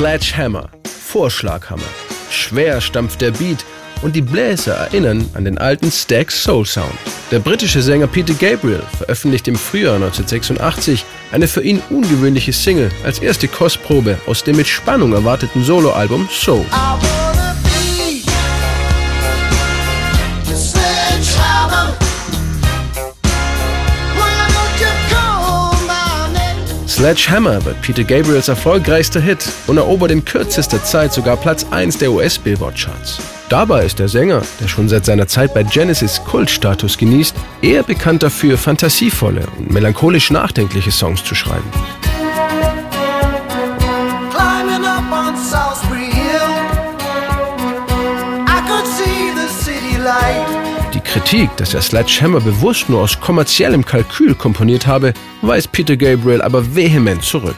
Sledgehammer, Vorschlaghammer. Schwer stampft der Beat und die Bläser erinnern an den alten Stax Soul Sound. Der britische Sänger Peter Gabriel veröffentlicht im Frühjahr 1986 eine für ihn ungewöhnliche Single als erste Kostprobe aus dem mit Spannung erwarteten Soloalbum Soul. Sledgehammer wird Peter Gabriels erfolgreichster Hit und erobert in kürzester Zeit sogar Platz 1 der US-Billboard-Charts. Dabei ist der Sänger, der schon seit seiner Zeit bei Genesis Kultstatus genießt, eher bekannt dafür, fantasievolle und melancholisch nachdenkliche Songs zu schreiben. Kritik, dass er Sledgehammer bewusst nur aus kommerziellem Kalkül komponiert habe, weist Peter Gabriel aber vehement zurück.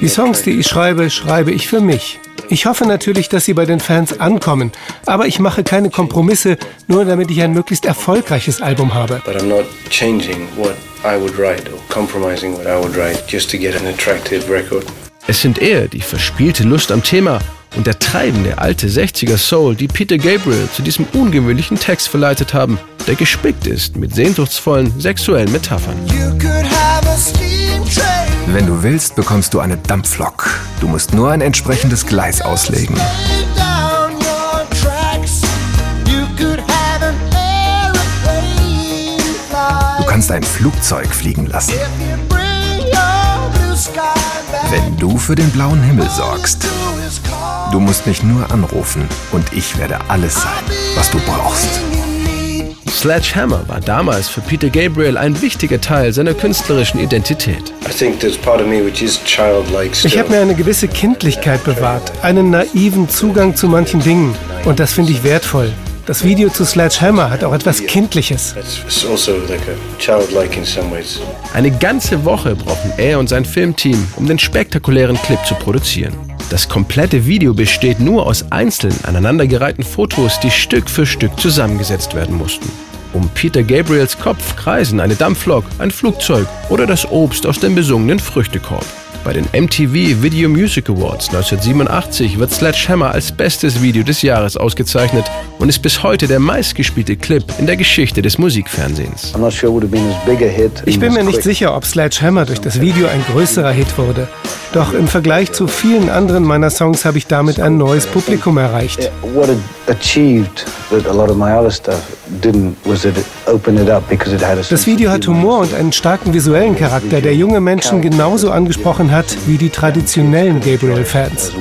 Die Songs, die ich schreibe, schreibe ich für mich. Ich hoffe natürlich, dass sie bei den Fans ankommen, aber ich mache keine Kompromisse, nur damit ich ein möglichst erfolgreiches Album habe. Es sind eher die verspielte Lust am Thema und der treibende alte 60er Soul, die Peter Gabriel zu diesem ungewöhnlichen Text verleitet haben, der gespickt ist mit sehnsuchtsvollen sexuellen Metaphern. Wenn du willst, bekommst du eine Dampflok. Du musst nur ein entsprechendes Gleis auslegen. Du kannst ein Flugzeug fliegen lassen. Wenn du für den blauen Himmel sorgst. Du musst mich nur anrufen und ich werde alles sein, was du brauchst. Sledgehammer war damals für Peter Gabriel ein wichtiger Teil seiner künstlerischen Identität. Ich habe mir eine gewisse Kindlichkeit bewahrt, einen naiven Zugang zu manchen Dingen. Und das finde ich wertvoll. Das Video zu Sledgehammer hat auch etwas Kindliches. Also eine ganze Woche brauchen er und sein Filmteam, um den spektakulären Clip zu produzieren. Das komplette Video besteht nur aus einzeln aneinandergereihten Fotos, die Stück für Stück zusammengesetzt werden mussten. Um Peter Gabriels Kopf kreisen eine Dampflok, ein Flugzeug oder das Obst aus dem besungenen Früchtekorb. Bei den MTV Video Music Awards 1987 wird Sledgehammer als bestes Video des Jahres ausgezeichnet und ist bis heute der meistgespielte Clip in der Geschichte des Musikfernsehens. Ich bin mir nicht sicher, ob Sledgehammer durch das Video ein größerer Hit wurde. Doch im Vergleich zu vielen anderen meiner Songs habe ich damit ein neues Publikum erreicht. Das Video hat Humor und einen starken visuellen Charakter, der junge Menschen genauso angesprochen hat wie die traditionellen Gabriel-Fans.